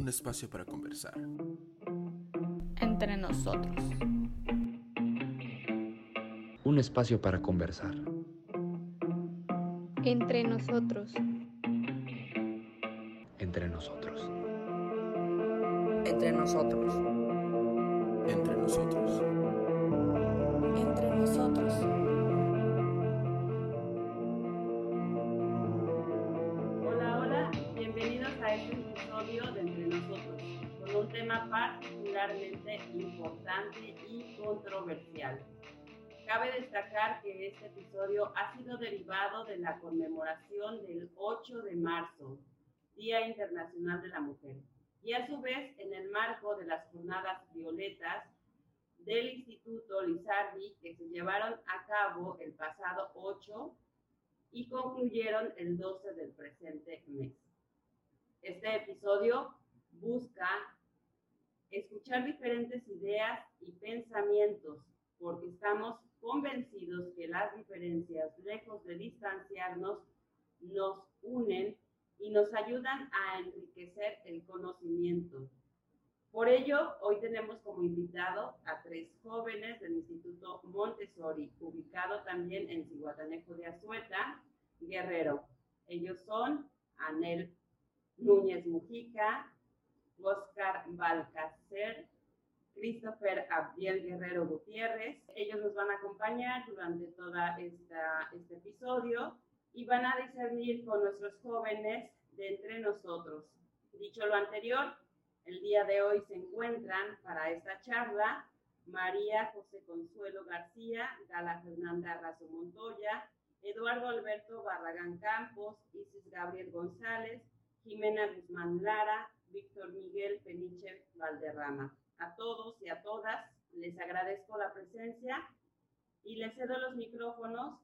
un espacio para conversar. Entre nosotros. Un espacio para conversar. Entre nosotros. Entre nosotros. Entre nosotros. Entre nosotros. Controversial. Cabe destacar que este episodio ha sido derivado de la conmemoración del 8 de marzo, Día Internacional de la Mujer, y a su vez en el marco de las jornadas violetas del Instituto Lizardi que se llevaron a cabo el pasado 8 y concluyeron el 12 del presente mes. Este episodio busca escuchar diferentes ideas y pensamientos porque estamos convencidos que las diferencias, lejos de distanciarnos, nos unen y nos ayudan a enriquecer el conocimiento. Por ello, hoy tenemos como invitado a tres jóvenes del Instituto Montessori, ubicado también en Cihuatanejo de Azueta, Guerrero. Ellos son Anel Núñez Mujica, Oscar Balcacer, Christopher Abdiel Guerrero Gutiérrez. Ellos nos van a acompañar durante todo este episodio y van a discernir con nuestros jóvenes de entre nosotros. Dicho lo anterior, el día de hoy se encuentran para esta charla María José Consuelo García, Gala Fernanda Razo Montoya, Eduardo Alberto Barragán Campos, Isis Gabriel González, Jimena Guzmán Lara, Víctor Miguel Peniche Valderrama. A todos y a todas les agradezco la presencia y les cedo los micrófonos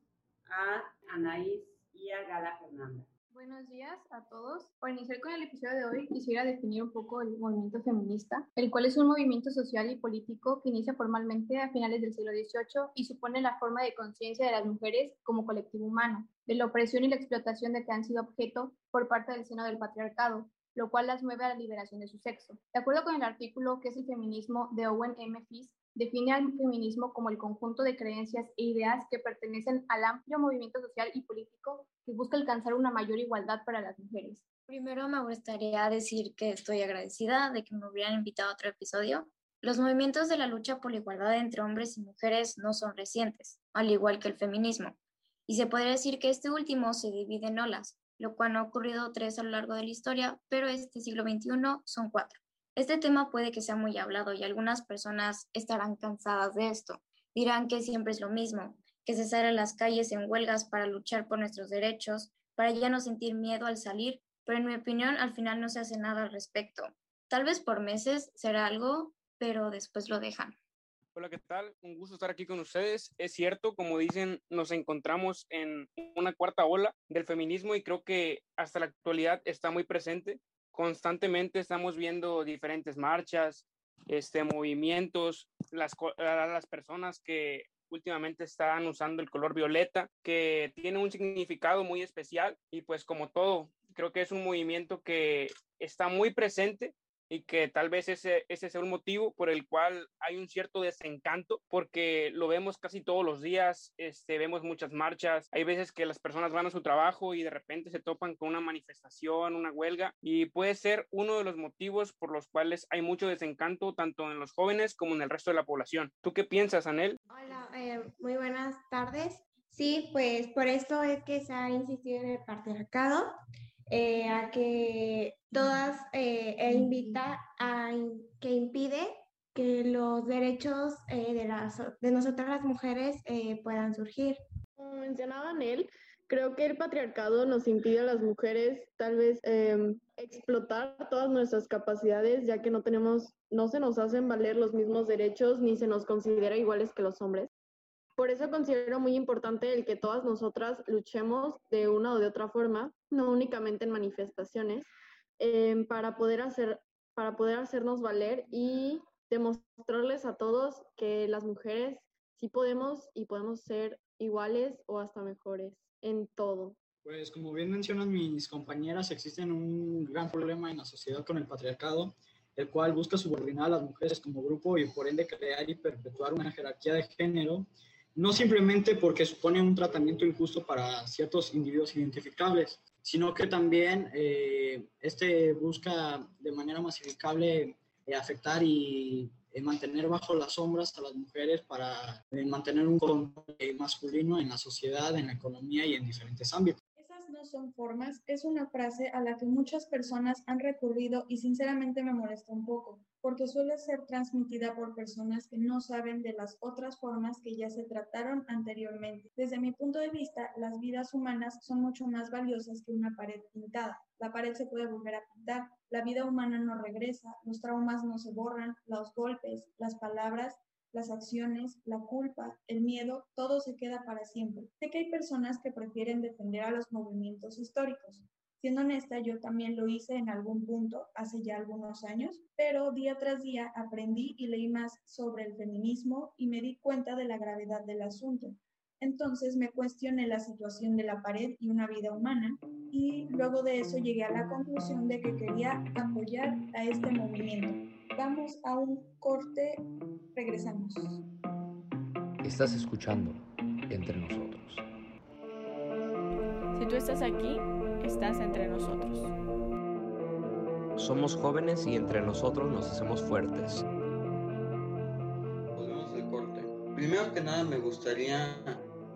a Anaís y a Gala Fernanda. Buenos días a todos. Para iniciar con el episodio de hoy, quisiera definir un poco el movimiento feminista, el cual es un movimiento social y político que inicia formalmente a finales del siglo XVIII y supone la forma de conciencia de las mujeres como colectivo humano, de la opresión y la explotación de que han sido objeto por parte del seno del patriarcado, lo cual las mueve a la liberación de su sexo. De acuerdo con el artículo que es el feminismo de Owen M. Fisk, define al feminismo como el conjunto de creencias e ideas que pertenecen al amplio movimiento social y político que busca alcanzar una mayor igualdad para las mujeres. Primero me gustaría decir que estoy agradecida de que me hubieran invitado a otro episodio. Los movimientos de la lucha por la igualdad entre hombres y mujeres no son recientes, al igual que el feminismo, y se podría decir que este último se divide en olas, lo cual no ha ocurrido tres a lo largo de la historia, pero este siglo XXI son cuatro. Este tema puede que sea muy hablado y algunas personas estarán cansadas de esto. Dirán que siempre es lo mismo, que se sale a las calles en huelgas para luchar por nuestros derechos, para ya no sentir miedo al salir, pero en mi opinión al final no se hace nada al respecto. Tal vez por meses será algo, pero después lo dejan. Hola, ¿qué tal? Un gusto estar aquí con ustedes. Es cierto, como dicen, nos encontramos en una cuarta ola del feminismo y creo que hasta la actualidad está muy presente constantemente estamos viendo diferentes marchas, este, movimientos, las, las personas que últimamente están usando el color violeta, que tiene un significado muy especial y pues como todo, creo que es un movimiento que está muy presente y que tal vez ese, ese sea un motivo por el cual hay un cierto desencanto, porque lo vemos casi todos los días, este, vemos muchas marchas, hay veces que las personas van a su trabajo y de repente se topan con una manifestación, una huelga, y puede ser uno de los motivos por los cuales hay mucho desencanto tanto en los jóvenes como en el resto de la población. ¿Tú qué piensas, Anel? Hola, eh, muy buenas tardes. Sí, pues por esto es que se ha insistido en el patriarcado eh, a que todas eh, e invita a que impide que los derechos eh, de, las, de nosotras las mujeres puedan surgir. Como mencionaba Anel, creo que el patriarcado nos impide a las mujeres tal vez em, explotar todas nuestras capacidades, ya que no tenemos, no se nos hacen valer los mismos derechos ni se nos considera iguales que los hombres. Por eso considero muy importante el que todas nosotras luchemos de una o de otra forma, no únicamente en manifestaciones, em, para, poder hacer, para poder hacernos valer y demostrarles a todos que las mujeres sí podemos y podemos ser iguales o hasta mejores en todo. Pues como bien mencionan mis compañeras, existe un gran problema en la sociedad con el patriarcado, el cual busca subordinar a las mujeres como grupo y por ende crear y perpetuar una jerarquía de género, no simplemente porque supone un tratamiento injusto para ciertos individuos identificables, sino que también eh, este busca de manera masificable eh, afectar y eh, mantener bajo las sombras a las mujeres para mantener un control masculino en la sociedad, en la economía y en diferentes ámbitos son formas es una frase a la que muchas personas han recurrido y sinceramente me molesta un poco, porque suele ser transmitida por personas que no saben de las otras formas que ya se trataron anteriormente. Desde mi punto de vista, las vidas humanas son mucho más valiosas que una pared pintada. La pared se puede volver a pintar, la vida humana no regresa, los traumas no se borran, los golpes, las palabras las acciones, la culpa, el miedo, todo se queda para siempre. Sé que hay personas que prefieren defender a los movimientos históricos. Siendo honesta, yo también lo hice en algún punto hace ya algunos años, pero día tras día aprendí y leí más sobre el feminismo y me di cuenta de la gravedad del asunto. Entonces me cuestioné la situación de la pared y una vida humana y luego de eso llegué a la conclusión de que quería apoyar a este movimiento. Vamos a un corte, regresamos. Estás escuchando entre nosotros. Si tú estás aquí, estás entre nosotros. Somos jóvenes y entre nosotros nos hacemos fuertes. Volvemos al corte. Primero que nada me gustaría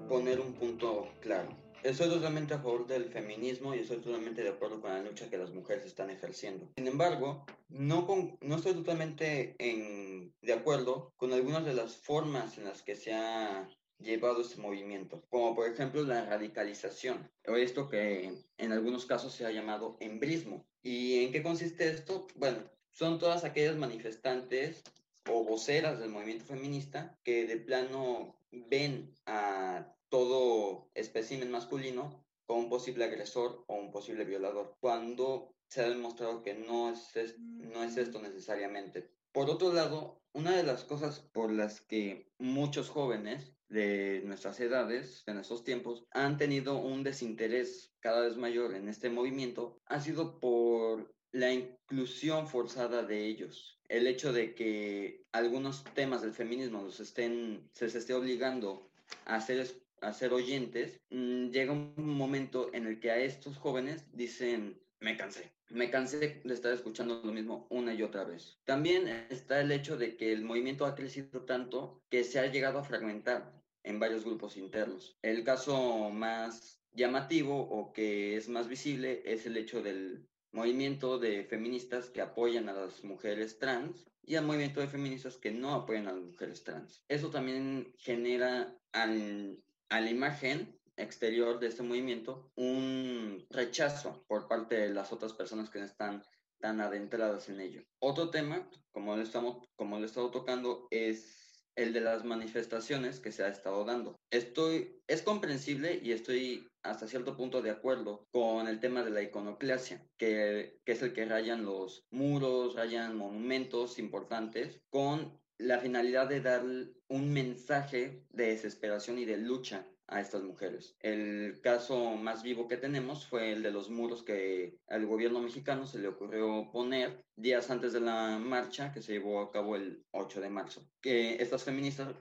poner un punto claro. Estoy totalmente a favor del feminismo y estoy totalmente de acuerdo con la lucha que las mujeres están ejerciendo. Sin embargo, no, no estoy totalmente en, de acuerdo con algunas de las formas en las que se ha llevado este movimiento, como por ejemplo la radicalización, o esto que en algunos casos se ha llamado embrismo. ¿Y en qué consiste esto? Bueno, son todas aquellas manifestantes o voceras del movimiento feminista que de plano ven a todo espécimen masculino como un posible agresor o un posible violador, cuando se ha demostrado que no es, no es esto necesariamente. Por otro lado, una de las cosas por las que muchos jóvenes de nuestras edades, en estos tiempos, han tenido un desinterés cada vez mayor en este movimiento, ha sido por la inclusión forzada de ellos. El hecho de que algunos temas del feminismo los estén, se les esté obligando a ser a ser oyentes, mm, llega un momento en el que a estos jóvenes dicen, me cansé, me cansé de estar escuchando lo mismo una y otra vez. También está el hecho de que el movimiento ha crecido tanto que se ha llegado a fragmentar en varios grupos internos. El caso más llamativo o que es más visible es el hecho del movimiento de feministas que apoyan a las mujeres trans y al movimiento de feministas que no apoyan a las mujeres trans. Eso también genera al a la imagen exterior de este movimiento un rechazo por parte de las otras personas que están tan adentradas en ello. Otro tema, como lo, estamos, como lo he estado tocando, es el de las manifestaciones que se ha estado dando. Estoy, es comprensible y estoy hasta cierto punto de acuerdo con el tema de la iconoclasia, que, que es el que rayan los muros, rayan monumentos importantes con la finalidad de dar un mensaje de desesperación y de lucha a estas mujeres. El caso más vivo que tenemos fue el de los muros que al gobierno mexicano se le ocurrió poner días antes de la marcha que se llevó a cabo el 8 de marzo. Que estas feministas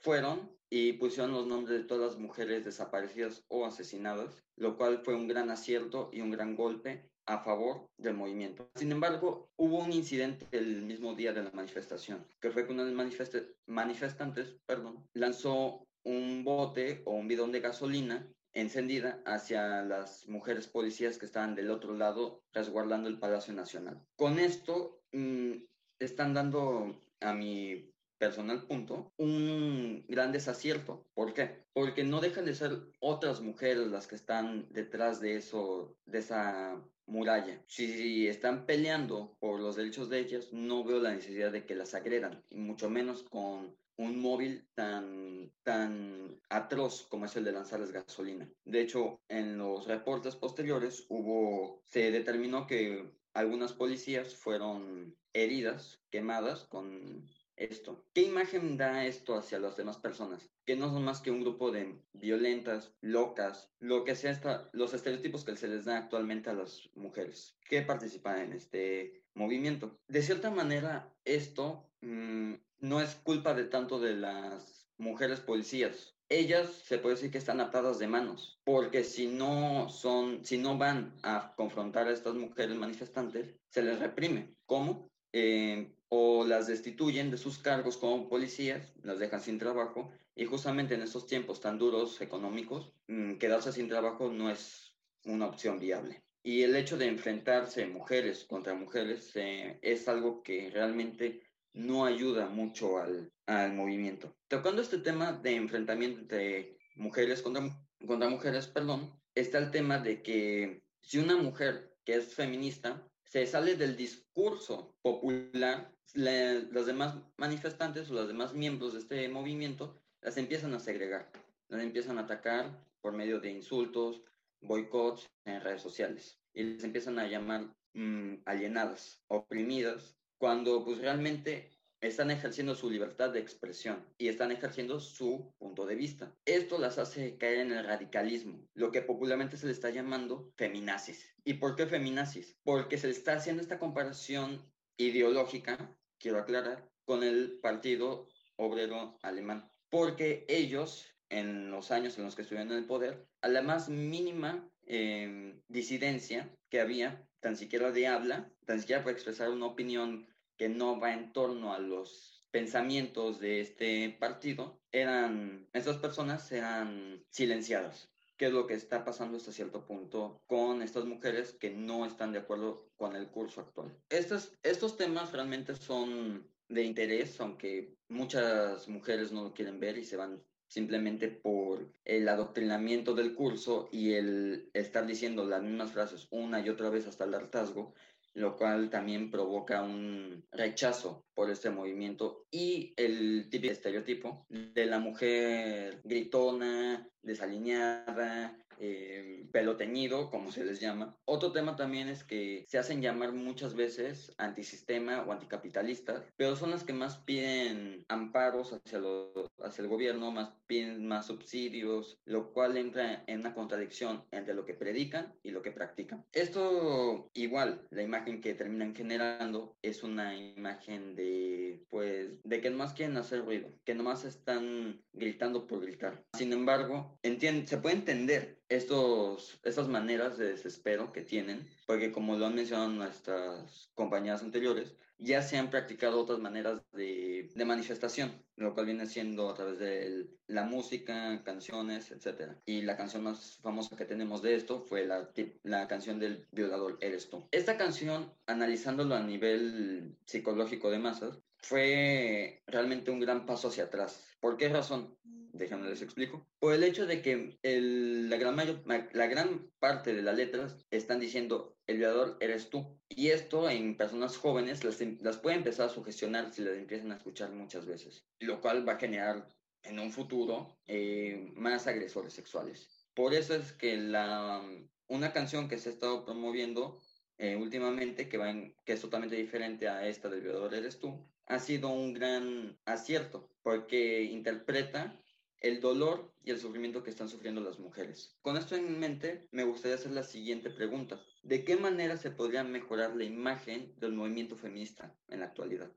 fueron y pusieron los nombres de todas las mujeres desaparecidas o asesinadas, lo cual fue un gran acierto y un gran golpe a favor del movimiento. Sin embargo, hubo un incidente el mismo día de la manifestación, que fue que uno de los manifestantes perdón, lanzó un bote o un bidón de gasolina encendida hacia las mujeres policías que estaban del otro lado resguardando el Palacio Nacional. Con esto mm, están dando a mi personal punto, un gran desacierto. ¿Por qué? Porque no dejan de ser otras mujeres las que están detrás de eso, de esa muralla. Si están peleando por los derechos de ellas, no veo la necesidad de que las agredan, y mucho menos con un móvil tan, tan atroz como es el de lanzarles gasolina. De hecho, en los reportes posteriores hubo, se determinó que algunas policías fueron heridas, quemadas con esto? ¿Qué imagen da esto hacia las demás personas? Que no son más que un grupo de violentas, locas, lo que sea esta, los estereotipos que se les da actualmente a las mujeres que participan en este movimiento. De cierta manera, esto mmm, no es culpa de tanto de las mujeres policías. Ellas se puede decir que están atadas de manos, porque si no son, si no van a confrontar a estas mujeres manifestantes, se les reprime. ¿Cómo? Eh, o las destituyen de sus cargos como policías, las dejan sin trabajo, y justamente en estos tiempos tan duros económicos, mmm, quedarse sin trabajo no es una opción viable. Y el hecho de enfrentarse mujeres contra mujeres eh, es algo que realmente no ayuda mucho al, al, movimiento. Tocando este tema de enfrentamiento entre mujeres contra, contra mujeres, perdón, está el tema de que si una mujer que es feminista se sale del discurso popular, le, los demás manifestantes o los demás miembros de este movimiento las empiezan a segregar, las empiezan a atacar por medio de insultos, boicots en redes sociales y les empiezan a llamar mmm, alienadas, oprimidas, cuando pues realmente están ejerciendo su libertad de expresión y están ejerciendo su punto de vista. Esto las hace caer en el radicalismo, lo que popularmente se le está llamando feminazis. ¿Y por qué feminazis? Porque se le está haciendo esta comparación ideológica, quiero aclarar, con el Partido Obrero Alemán. Porque ellos, en los años en los que estuvieron en el poder, a la más mínima eh, disidencia que había, tan siquiera de habla, tan siquiera para expresar una opinión que no va en torno a los pensamientos de este partido, eran, estas personas eran silenciadas. ¿Qué es lo que está pasando hasta cierto punto con estas mujeres que no están de acuerdo con el curso actual? Estos, estos temas realmente son de interés, aunque muchas mujeres no lo quieren ver y se van simplemente por el adoctrinamiento del curso y el estar diciendo las mismas frases una y otra vez hasta el hartazgo, lo cual también provoca un rechazo por este movimiento y el típico estereotipo de la mujer gritona, desalineada, eh, pelo teñido, como se les llama. Otro tema también es que se hacen llamar muchas veces antisistema o anticapitalistas, pero son las que más piden amparos hacia, el gobierno, más piden más subsidios, lo cual entra en una contradicción entre lo que predican y lo que practican. Esto igual, la imagen que terminan generando es una imagen de, pues, de que nomás quieren hacer ruido, que nomás están gritando por gritar. Sin embargo, entiende, se puede entender estos, estas maneras de desespero que tienen, porque como lo han mencionado nuestras compañeras anteriores, ya se han practicado otras maneras de, de manifestación, lo cual viene siendo a través de la música, canciones, etc. Y la canción más famosa que tenemos de esto fue la, la canción del violador Eres tú. Esta canción, analizándolo a nivel psicológico de masas, fue realmente un gran paso hacia atrás. ¿Por qué razón? Déjenme les explico. Por el hecho de que el, la, gran mayor, la gran parte de las letras están diciendo el violador eres tú. Y esto en personas jóvenes las, las puede empezar a sugestionar si las empiezan a escuchar muchas veces. Lo cual va a generar en un futuro eh, más agresores sexuales. Por eso es que la, una canción que se ha estado promoviendo eh, últimamente, que, va en, que es totalmente diferente a esta del violador eres tú, ha sido un gran acierto porque interpreta el dolor y el sufrimiento que están sufriendo las mujeres. Con esto en mente, me gustaría hacer la siguiente pregunta. ¿De qué manera se podría mejorar la imagen del movimiento feminista en la actualidad?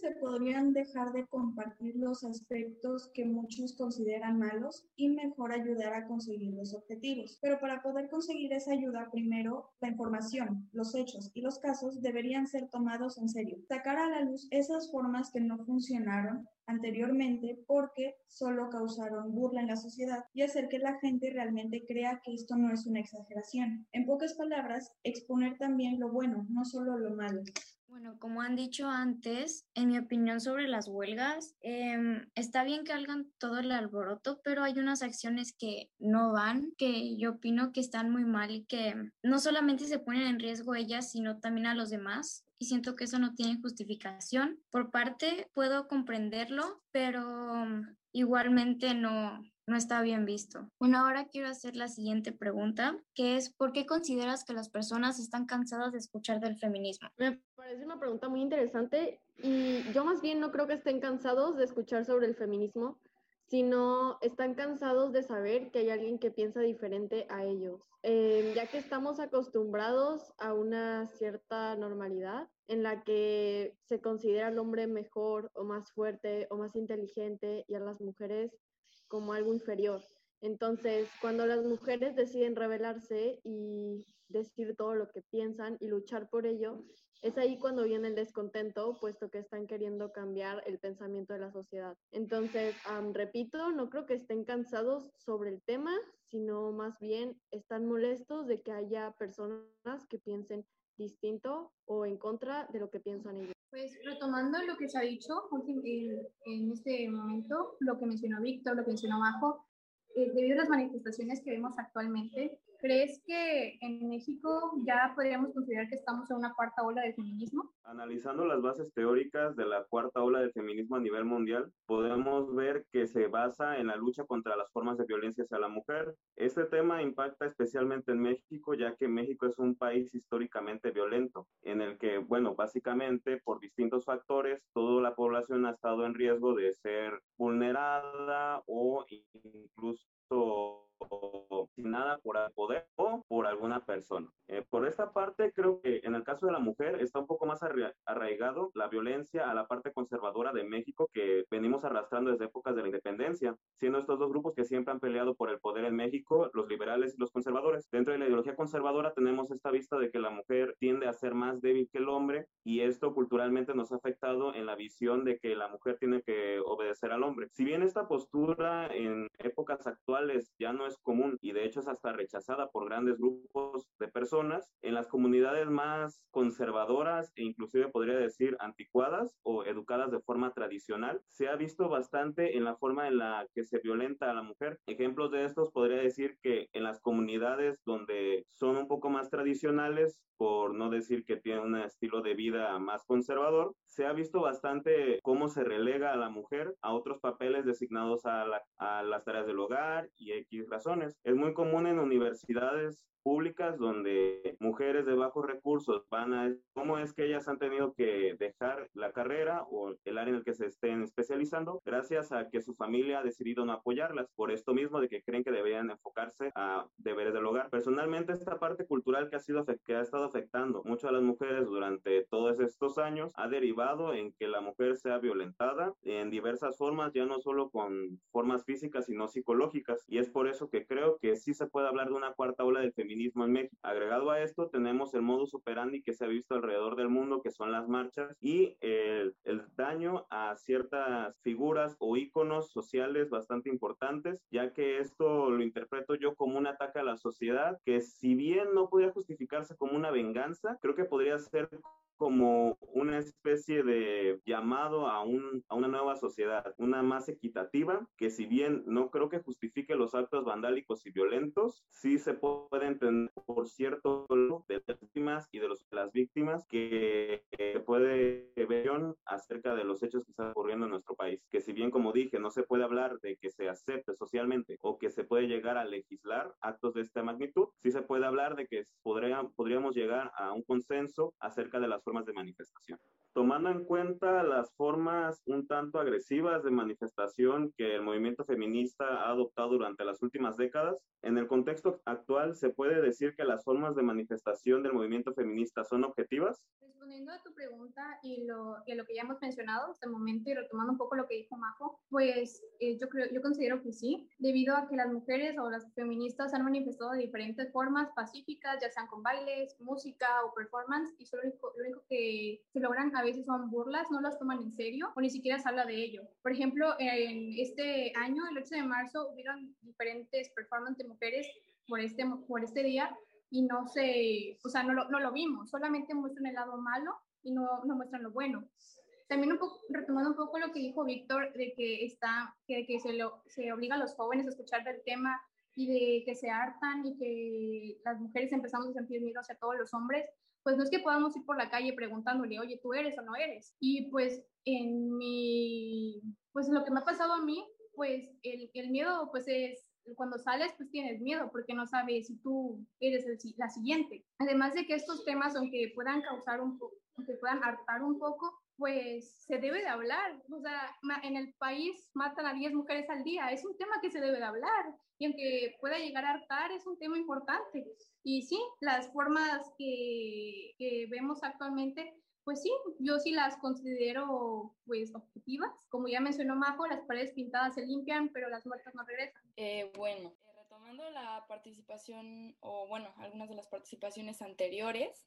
Se podrían dejar de compartir los aspectos que muchos consideran malos y mejor ayudar a conseguir los objetivos. Pero para poder conseguir esa ayuda, primero, la información, los hechos y los casos deberían ser tomados en serio. Sacar a la luz esas formas que no funcionaron anteriormente porque solo causaron burla en la sociedad y hacer que la gente realmente crea que esto no es una exageración. En pocas palabras, exponer también lo bueno, no solo lo malo. Bueno, como han dicho antes, en mi opinión sobre las huelgas, eh, está bien que hagan todo el alboroto, pero hay unas acciones que no van, que yo opino que están muy mal y que no solamente se ponen en riesgo ellas, sino también a los demás. Y siento que eso no tiene justificación. Por parte, puedo comprenderlo, pero igualmente no, no está bien visto. Bueno, ahora quiero hacer la siguiente pregunta, que es ¿por qué consideras que las personas están cansadas de escuchar del feminismo? Me parece una pregunta muy interesante Y yo más bien no creo que estén cansados de escuchar sobre el feminismo, sino están cansados de saber que hay alguien que piensa diferente a ellos, eh, ya que estamos acostumbrados a una cierta normalidad en la que se considera al hombre mejor o más fuerte o más inteligente y a las mujeres como algo inferior. Entonces, cuando las mujeres deciden rebelarse y decir todo lo que piensan y luchar por ello, es ahí cuando viene el descontento, puesto que están queriendo cambiar el pensamiento de la sociedad. Entonces, repito, no creo que estén cansados sobre el tema, sino más bien están molestos de que haya personas que piensen distinto o en contra de lo que piensan ellos. Pues retomando lo que se ha dicho en este momento, lo que mencionó Víctor, lo que mencionó Majo, eh, debido a las manifestaciones que vemos actualmente, ¿crees que en México ya podríamos considerar que estamos en una cuarta ola de feminismo? Analizando las bases teóricas de la cuarta ola de feminismo a nivel mundial, podemos ver que se basa en la lucha contra las formas de violencia hacia la mujer. Este tema impacta especialmente en México, ya que México es un país históricamente violento, en el que, bueno, básicamente por distintos factores, toda la población ha estado en riesgo de ser vulnerada o incluso nada por el poder o por alguna persona. Eh, por esta parte, creo que en el caso de la mujer está un poco más arraigado la violencia a la parte conservadora de México que venimos arrastrando desde épocas de la independencia, siendo estos dos grupos que siempre han peleado por el poder en México, los liberales y los conservadores. Dentro de la ideología conservadora tenemos esta vista de que la mujer tiende a ser más débil que el hombre y esto culturalmente nos ha afectado en la visión de que la mujer tiene que obedecer al hombre. Si bien esta postura en épocas actuales ya no es común y de hecho es hasta rechazada por grandes grupos de personas, en las comunidades más conservadoras e inclusive podría decir anticuadas o educadas de forma tradicional, se ha visto bastante en la forma en la que se violenta a la mujer. Ejemplos de estos podría decir que en las comunidades donde son un poco más tradicionales, por no decir que tienen un estilo de vida más conservador, se ha visto bastante cómo se relega a la mujer a otros papeles designados a, a las tareas del hogar y X Es muy común en universidades públicas donde mujeres de bajos recursos van a cómo es que ellas han tenido que dejar la carrera o el área en el que se estén especializando gracias a que su familia ha decidido no apoyarlas por esto mismo de que creen que deberían enfocarse a deberes del hogar. Personalmente esta parte cultural que ha sido que ha estado afectando mucho a las mujeres durante todos estos años ha derivado en que la mujer sea violentada en diversas formas, ya no solo con formas físicas sino psicológicas y es por eso que creo que sí se puede hablar de una cuarta ola del feminismo en México. Agregado a esto, tenemos el modus operandi que se ha visto alrededor del mundo, que son las marchas y el, daño a ciertas figuras o íconos sociales bastante importantes, ya que esto lo interpreto yo como un ataque a la sociedad, que si bien no podría justificarse como una venganza, creo que podría ser como una especie de llamado a, un, a una nueva sociedad, una más equitativa, que si bien no creo que justifique los actos vandálicos y violentos, sí se puede entender por cierto de las víctimas y de los, las víctimas que puede ver acerca de los hechos que están ocurriendo en nuestro país. Que si bien, como dije, no se puede hablar de que se acepte socialmente o que se puede llegar a legislar actos de esta magnitud, sí se puede hablar de que podría, podríamos llegar a un consenso acerca de las formas de manifestación. Tomando en cuenta las formas un tanto agresivas de manifestación que el movimiento feminista ha adoptado durante las últimas décadas, en el contexto actual se puede decir que las formas de manifestación del movimiento feminista son objetivas. Respondiendo a tu pregunta y lo, y lo que ya hemos mencionado hasta el momento y retomando un poco lo que dijo Majo, pues eh, yo, creo, yo considero que sí, debido a que las mujeres o las feministas han manifestado de diferentes formas pacíficas, ya sean con bailes, música o performance, y solo lo único que se logran veces son burlas, no las toman en serio o ni siquiera se habla de ello. Por ejemplo, en este año, el 8 de marzo, hubieron diferentes performances de mujeres por este, por este día y no se, o sea, no lo, no lo vimos, solamente muestran el lado malo y no, no muestran lo bueno. También un poco, retomando un poco lo que dijo Víctor, de que, está, que, que se, lo, se obliga a los jóvenes a escuchar del tema y de que se hartan y que las mujeres empezamos a sentir miedo hacia todos los hombres, pues no es que podamos ir por la calle preguntándole, oye, ¿tú eres o no eres? Y pues en mi, pues lo que me ha pasado a mí, pues el, miedo pues es cuando sales, pues tienes miedo porque no sabes si tú eres el, la siguiente. Además de que estos temas, aunque puedan causar un poco, aunque puedan hartar un poco, pues se debe de hablar. O sea, en el país matan a 10 mujeres al día. Es un tema que se debe de hablar. Y aunque pueda llegar a hartar, es un tema importante. Y sí, las formas que, que vemos actualmente pues sí, yo sí las considero pues objetivas. Como ya mencionó Majo, las paredes pintadas se limpian, pero las muertas no regresan. Eh, bueno, eh, retomando la participación, o bueno, algunas de las participaciones anteriores,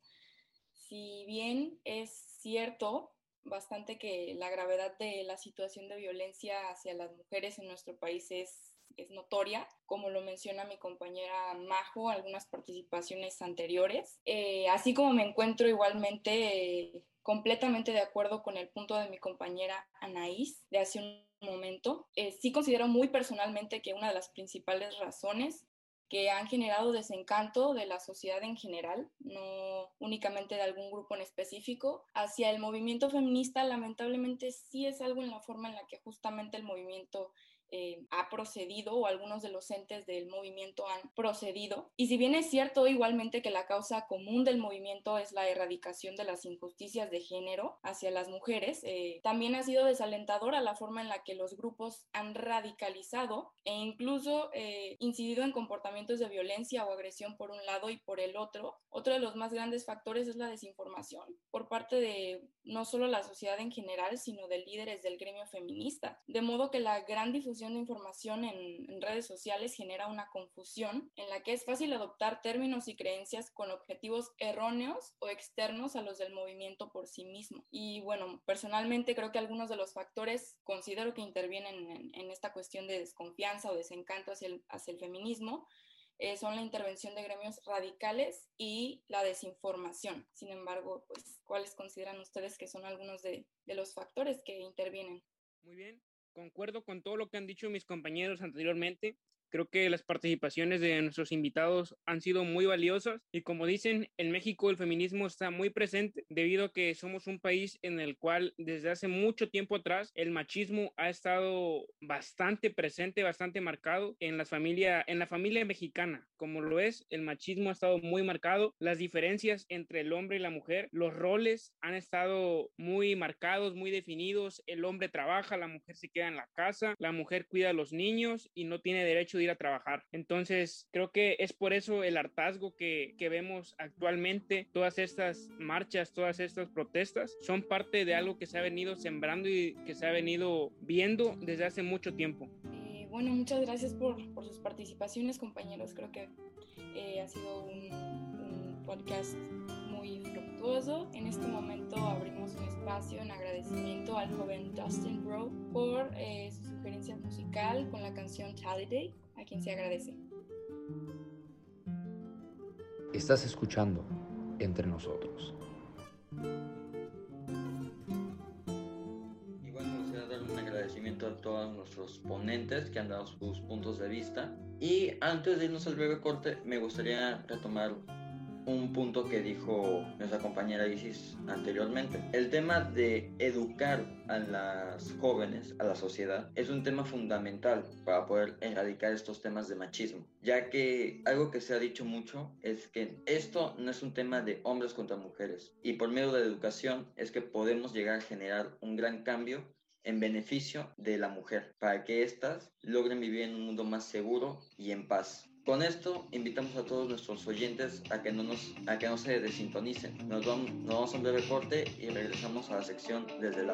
si bien es cierto bastante que la gravedad de la situación de violencia hacia las mujeres en nuestro país es es notoria, como lo menciona mi compañera Majo, algunas participaciones anteriores, eh, así como me encuentro igualmente completamente de acuerdo con el punto de mi compañera Anaís de hace un momento. Eh, sí considero muy personalmente que una de las principales razones que han generado desencanto de la sociedad en general, no únicamente de algún grupo en específico, hacia el movimiento feminista, lamentablemente sí es algo en la forma en la que justamente el movimiento eh, ha procedido o algunos de los entes del movimiento han procedido. Y si bien es cierto igualmente que la causa común del movimiento es la erradicación de las injusticias de género hacia las mujeres, eh, también ha sido desalentadora la forma en la que los grupos han radicalizado e incluso eh, incidido en comportamientos de violencia o agresión por un lado y por el otro. Otro de los más grandes factores es la desinformación por parte de no solo la sociedad en general, sino de líderes del gremio feminista. De modo que la gran difusión de información en, redes sociales genera una confusión en la que es fácil adoptar términos y creencias con objetivos erróneos o externos a los del movimiento por sí mismo. Y bueno, personalmente creo que algunos de los factores considero que intervienen en, esta cuestión de desconfianza o desencanto hacia el, hacia el feminismo eh, son la intervención de gremios radicales y la desinformación. Sin embargo, pues, ¿cuáles consideran ustedes que son algunos de, de los factores que intervienen? Muy bien, concuerdo con todo lo que han dicho mis compañeros anteriormente. Creo que las participaciones de nuestros invitados han sido muy valiosas y como dicen, en México el feminismo está muy presente debido a que somos un país en el cual desde hace mucho tiempo atrás el machismo ha estado bastante presente, bastante marcado en la familia, en la familia mexicana. Como lo es, el machismo ha estado muy marcado, las diferencias entre el hombre y la mujer, los roles han estado muy marcados, muy definidos. El hombre trabaja, la mujer se queda en la casa, la mujer cuida a los niños y no tiene derecho ir a trabajar. Entonces, creo que es por eso el hartazgo que, que vemos actualmente, todas estas marchas, todas estas protestas, son parte de algo que se ha venido sembrando y que se ha venido viendo desde hace mucho tiempo. Eh, bueno, muchas gracias por, por, sus participaciones, compañeros. Creo que eh, ha sido un, un podcast muy fructuoso. En este momento abrimos un espacio en agradecimiento al joven Dustin Bro por eh, su sugerencia musical con la canción Tally Day a quien se agradece. Estás escuchando entre nosotros. Igual me gustaría dar un agradecimiento a todos nuestros ponentes que han dado sus puntos de vista. Y antes de irnos al breve corte, me gustaría retomar un punto que dijo nuestra compañera Isis anteriormente. El tema de educar a las jóvenes, a la sociedad, es un tema fundamental para poder erradicar estos temas de machismo, ya que algo que se ha dicho mucho es que esto no es un tema de hombres contra mujeres y por medio de la educación es que podemos llegar a generar un gran cambio en beneficio de la mujer, para que éstas logren vivir en un mundo más seguro y en paz. Con esto invitamos a todos nuestros oyentes a que no, nos, a que no se desintonicen. Nos vamos, nos vamos a un breve corte y regresamos a la sección desde la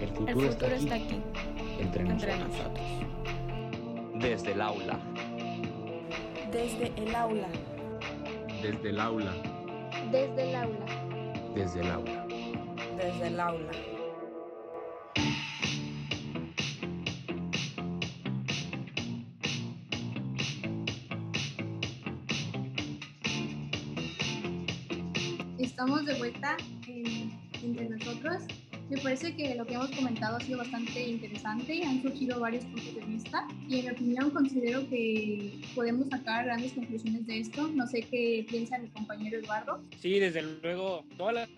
El futuro, está, aquí, entre, nosotros. Desde el aula el aula. Desde el aula. Desde el aula. Desde el aula. Desde el aula. Estamos de vuelta parece que lo que hemos comentado ha sido bastante interesante, han surgido varios puntos de vista y en mi opinión considero que podemos sacar grandes conclusiones de esto. No sé qué piensa mi compañero Eduardo. Sí, desde luego, todas las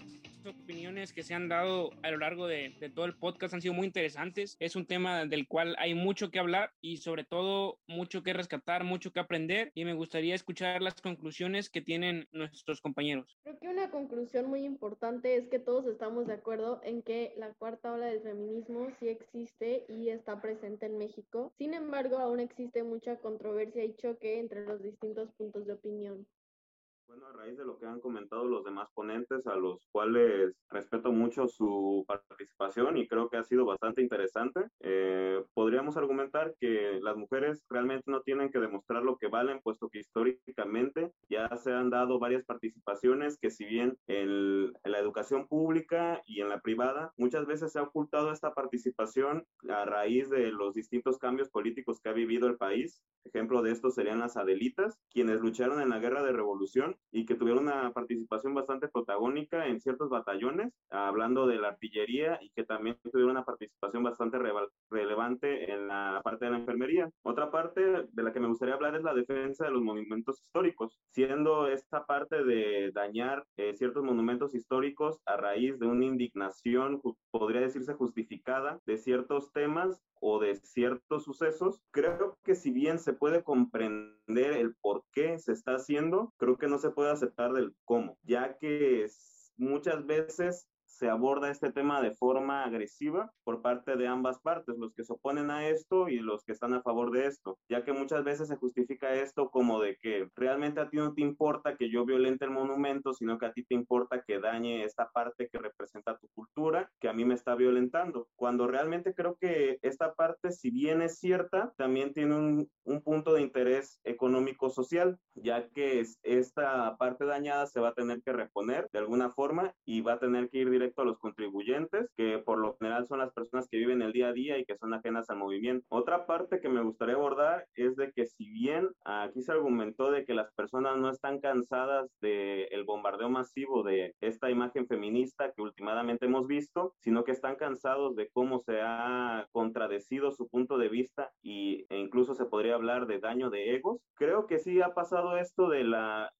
opiniones que se han dado a lo largo de, de, todo el podcast han sido muy interesantes. Es un tema del cual hay mucho que hablar y sobre todo mucho que rescatar, mucho que aprender y me gustaría escuchar las conclusiones que tienen nuestros compañeros. Creo que una conclusión muy importante es que todos estamos de acuerdo en que la cuarta ola del feminismo sí existe y está presente en México. Sin embargo, aún existe mucha controversia y choque entre los distintos puntos de opinión. Bueno, a raíz de lo que han comentado los demás ponentes, a los cuales respeto mucho su participación y creo que ha sido bastante interesante, eh, podríamos argumentar que las mujeres realmente no tienen que demostrar lo que valen, puesto que históricamente ya se han dado varias participaciones que si bien en la educación pública y en la privada, muchas veces se ha ocultado esta participación a raíz de los distintos cambios políticos que ha vivido el país. Ejemplo de esto serían las Adelitas, quienes lucharon en la guerra de revolución y que tuvieron una participación bastante protagónica en ciertos batallones, hablando de la artillería y que también tuvieron una participación bastante relevante en la parte de la enfermería. Otra parte de la que me gustaría hablar es la defensa de los monumentos históricos, siendo esta parte de dañar eh, ciertos monumentos históricos a raíz de una indignación, podría decirse justificada, de ciertos temas o de ciertos sucesos, creo que si bien se puede comprender el por qué se está haciendo, creo que no se puede aceptar del cómo, ya que muchas veces se aborda este tema de forma agresiva por parte de ambas partes, los que se oponen a esto y los que están a favor de esto, ya que muchas veces se justifica esto como de que realmente a ti no te importa que yo violente el monumento, sino que a ti te importa que dañe esta parte que representa tu cultura, que a mí me está violentando, cuando realmente creo que esta parte, si bien es cierta, también tiene un, un punto de interés económico-social, ya que esta parte dañada se va a tener que reponer de alguna forma y va a tener que ir directamente a los contribuyentes, que por lo general son las personas que viven el día a día y que son ajenas al movimiento. Otra parte que me gustaría abordar es de que si bien aquí se argumentó de que las personas no están cansadas del el bombardeo masivo de esta imagen feminista que últimamente hemos visto, sino que están cansados de cómo se ha contradecido su punto de vista y, e incluso se podría hablar de daño de egos, creo que sí ha pasado esto de la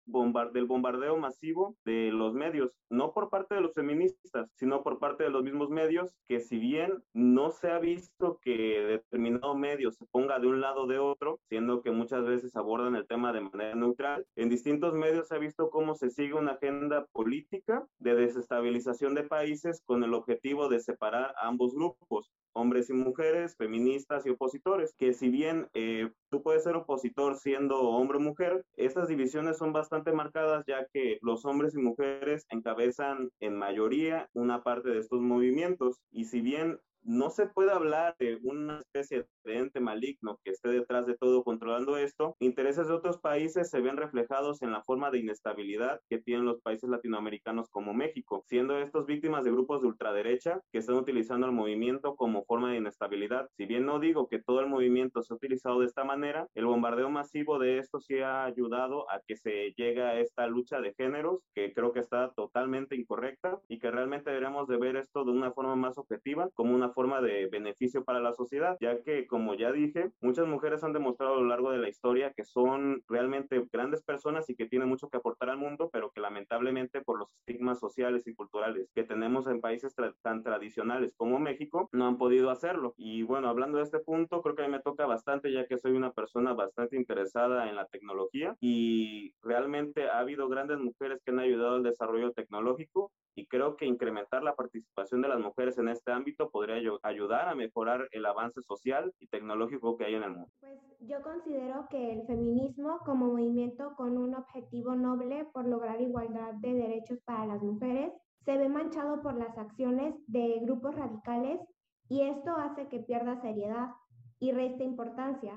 del bombardeo masivo de los medios, no por parte de los feministas, sino por parte de los mismos medios, que si bien no se ha visto que determinado medio se ponga de un lado o de otro, siendo que muchas veces abordan el tema de manera neutral, en distintos medios se ha visto cómo se sigue una agenda política de desestabilización de países con el objetivo de separar a ambos grupos, hombres y mujeres, feministas y opositores, que si bien eh, tú puedes ser opositor siendo hombre o mujer, estas divisiones son bastante marcadas ya que los hombres y mujeres encabezan en mayoría una parte de estos movimientos. Y si bien no se puede hablar de una especie de ente maligno que esté detrás de todo controlando esto. Intereses de otros países se ven reflejados en la forma de inestabilidad que tienen los países latinoamericanos como México, siendo estos víctimas de grupos de ultraderecha que están utilizando el movimiento como forma de inestabilidad. Si bien no digo que todo el movimiento se ha utilizado de esta manera, el bombardeo masivo de esto sí ha ayudado a que se llegue a esta lucha de géneros que creo que está totalmente incorrecta y que realmente deberíamos de ver esto de una forma más objetiva como una forma de beneficio para la sociedad, ya que, como ya dije, muchas mujeres han demostrado a lo largo de la historia que son realmente grandes personas y que tienen mucho que aportar al mundo, pero que lamentablemente por los estigmas sociales y culturales que tenemos en países tan tradicionales como México, no han podido hacerlo. Y bueno, hablando de este punto, creo que a mí me toca bastante, ya que soy una persona bastante interesada en la tecnología y realmente ha habido grandes mujeres que han ayudado al desarrollo tecnológico y creo que incrementar la participación de las mujeres en este ámbito podría ayudar a mejorar el avance social y tecnológico que hay en el mundo. Pues yo considero que el feminismo como movimiento con un objetivo noble por lograr igualdad de derechos para las mujeres se ve manchado por las acciones de grupos radicales y esto hace que pierda seriedad y reste importancia.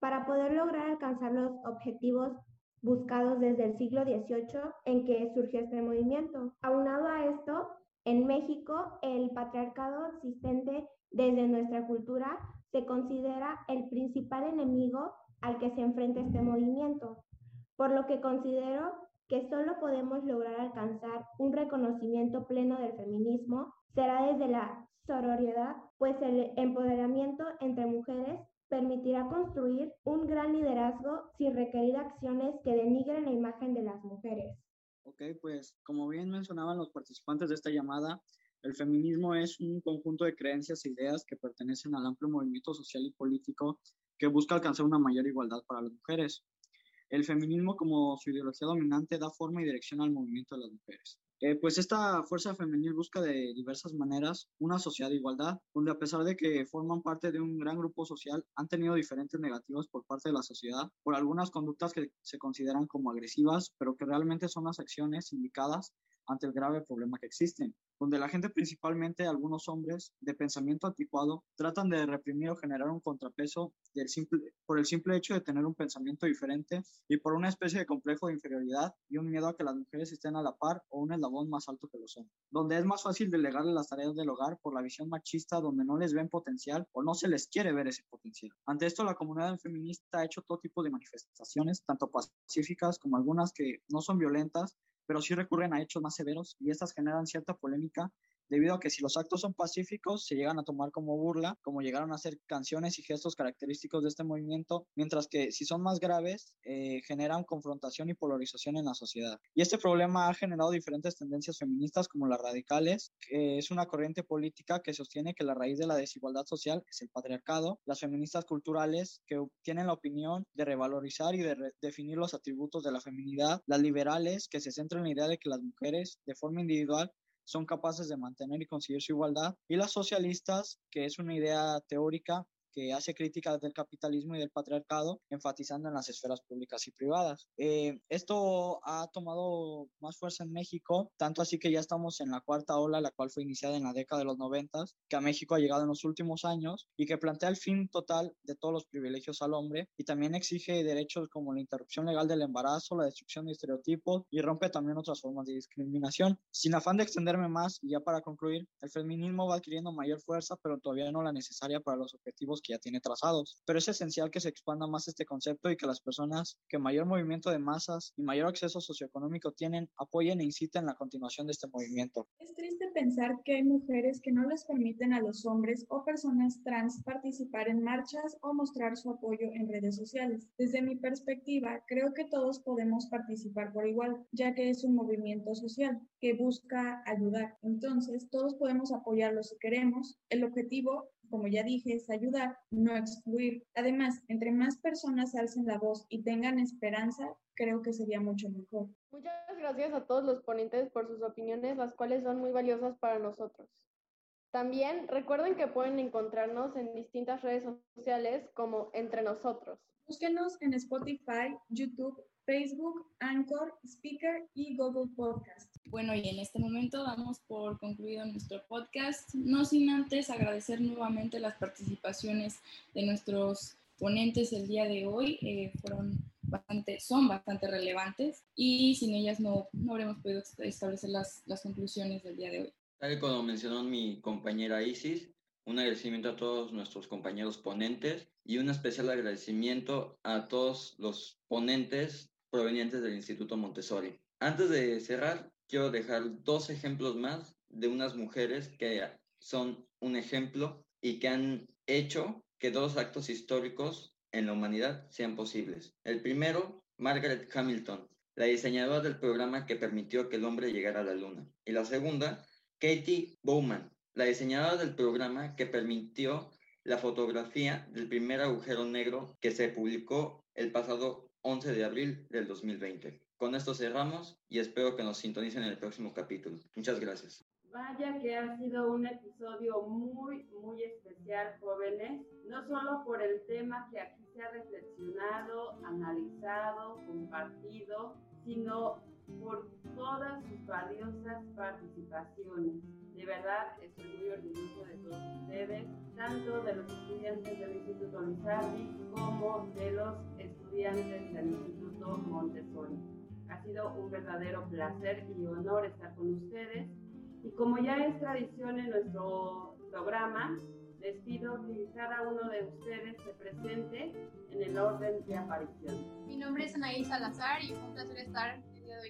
Para poder lograr alcanzar los objetivos buscados desde el siglo XVIII en que surgió este movimiento. Aunado a esto, en México el patriarcado existente desde nuestra cultura se considera el principal enemigo al que se enfrenta este movimiento, por lo que considero que solo podemos lograr alcanzar un reconocimiento pleno del feminismo será desde la sororidad, pues el empoderamiento entre mujeres permitirá construir un gran liderazgo sin requerir acciones que denigren la imagen de las mujeres. Ok, pues como bien mencionaban los participantes de esta llamada, el feminismo es un conjunto de creencias e ideas que pertenecen al amplio movimiento social y político que busca alcanzar una mayor igualdad para las mujeres. El feminismo como su ideología dominante da forma y dirección al movimiento de las mujeres. Eh, pues esta fuerza femenil busca de diversas maneras una sociedad de igualdad, donde a pesar de que forman parte de un gran grupo social, han tenido diferentes negativos por parte de la sociedad por algunas conductas que se consideran como agresivas, pero que realmente son las acciones indicadas ante el grave problema que existen, donde la gente, principalmente algunos hombres de pensamiento anticuado, tratan de reprimir o generar un contrapeso del simple, por el simple hecho de tener un pensamiento diferente y por una especie de complejo de inferioridad y un miedo a que las mujeres estén a la par o un eslabón más alto que los hombres, donde es más fácil delegarle las tareas del hogar por la visión machista donde no les ven potencial o no se les quiere ver ese potencial. Ante esto, la comunidad feminista ha hecho todo tipo de manifestaciones, tanto pacíficas como algunas que no son violentas, pero sí recurren a hechos más severos y estas generan cierta polémica debido a que si los actos son pacíficos, se llegan a tomar como burla, como llegaron a ser canciones y gestos característicos de este movimiento, mientras que si son más graves, eh, generan confrontación y polarización en la sociedad. Y este problema ha generado diferentes tendencias feministas como las radicales, que es una corriente política que sostiene que la raíz de la desigualdad social es el patriarcado, las feministas culturales, que tienen la opinión de revalorizar y de definir los atributos de la feminidad, las liberales, que se centran en la idea de que las mujeres, de forma individual, son capaces de mantener y conseguir su igualdad, y las socialistas, que es una idea teórica que hace críticas del capitalismo y del patriarcado, enfatizando en las esferas públicas y privadas. Eh, esto ha tomado más fuerza en México, tanto así que ya estamos en la cuarta ola, la cual fue iniciada en la década de los noventas, que a México ha llegado en los últimos años y que plantea el fin total de todos los privilegios al hombre y también exige derechos como la interrupción legal del embarazo, la destrucción de estereotipos y rompe también otras formas de discriminación. Sin afán de extenderme más y ya para concluir, el feminismo va adquiriendo mayor fuerza, pero todavía no la necesaria para los objetivos que ya tiene trazados. Pero es esencial que se expanda más este concepto y que las personas que mayor movimiento de masas y mayor acceso socioeconómico tienen apoyen e inciten la continuación de este movimiento. Es triste pensar que hay mujeres que no les permiten a los hombres o personas trans participar en marchas o mostrar su apoyo en redes sociales. Desde mi perspectiva, creo que todos podemos participar por igual, ya que es un movimiento social que busca ayudar. Entonces, todos podemos apoyarlo si queremos. El objetivo como ya dije, es ayudar, no excluir. Además, entre más personas alcen la voz y tengan esperanza, creo que sería mucho mejor. Muchas gracias a todos los ponentes por sus opiniones, las cuales son muy valiosas para nosotros. También recuerden que pueden encontrarnos en distintas redes sociales como Entre Nosotros. Búsquenos en Spotify, YouTube, Facebook, Anchor, Speaker y Google Podcast. Bueno, y en este momento damos por concluido nuestro podcast, no sin antes agradecer nuevamente las participaciones de nuestros ponentes el día de hoy. Eh, fueron bastante, son bastante relevantes y sin ellas no, no habremos podido establecer las, las conclusiones del día de hoy. Tal como mencionó mi compañera Isis, un agradecimiento a todos nuestros compañeros ponentes y un especial agradecimiento a todos los ponentes provenientes del Instituto Montessori. Antes de cerrar, quiero dejar dos ejemplos más de unas mujeres que son un ejemplo y que han hecho que dos actos históricos en la humanidad sean posibles. El primero, Margaret Hamilton, la diseñadora del programa que permitió que el hombre llegara a la luna. Y la segunda, Katie Bowman, la diseñadora del programa que permitió la fotografía del primer agujero negro que se publicó el pasado 11 de abril del 2020. Con esto cerramos y espero que nos sintonicen en el próximo capítulo. Muchas gracias. Vaya que ha sido un episodio muy, muy especial, jóvenes, no solo por el tema que aquí se ha reflexionado, analizado, compartido, sino por todas sus valiosas participaciones. De verdad, estoy muy orgulloso de todos ustedes, tanto de los estudiantes del Instituto Lizardi como de los estudiantes del Instituto Montessori. Ha sido un verdadero placer y honor estar con ustedes. Y como ya es tradición en nuestro programa, les pido que cada uno de ustedes se presente en el orden de aparición. Mi nombre es Anaí Salazar y un placer estar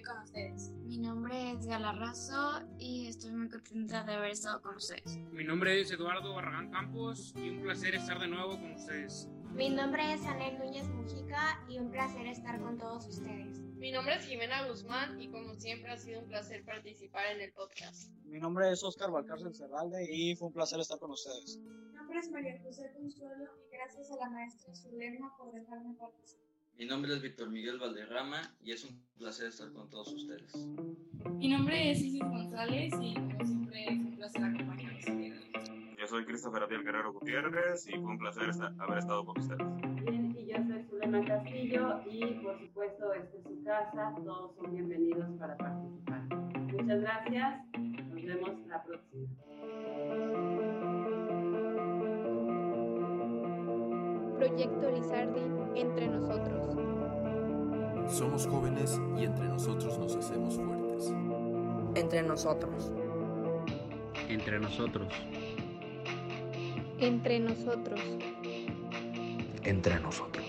con ustedes. Mi nombre es Galarrazo y estoy muy contenta de haber estado con ustedes. Mi nombre es Eduardo Barragán Campos y un placer estar de nuevo con ustedes. Mi nombre es Anel Núñez Mujica y un placer estar con todos ustedes. Mi nombre es Jimena Guzmán y como siempre ha sido un placer participar en el podcast. Mi nombre es Oscar Valcárcel Cerralde y fue un placer estar con ustedes. Mi nombre es María José Consuelo y gracias a la maestra Zulema por dejarme participar. Mi nombre es Víctor Miguel Valderrama y es un placer estar con todos ustedes. Mi nombre es Isis González y como siempre es un placer acompañarlos. Yo soy Christopher Abdiel Guerrero Gutiérrez y fue un placer estar, haber estado con ustedes. Bien, y yo soy Zulema Castillo y por supuesto esta es su casa, todos son bienvenidos para participar. Muchas gracias, nos vemos la próxima. Proyecto Lizardi entre nosotros. Somos jóvenes y entre nosotros nos hacemos fuertes. Entre nosotros. Entre nosotros. Entre nosotros. Entre nosotros.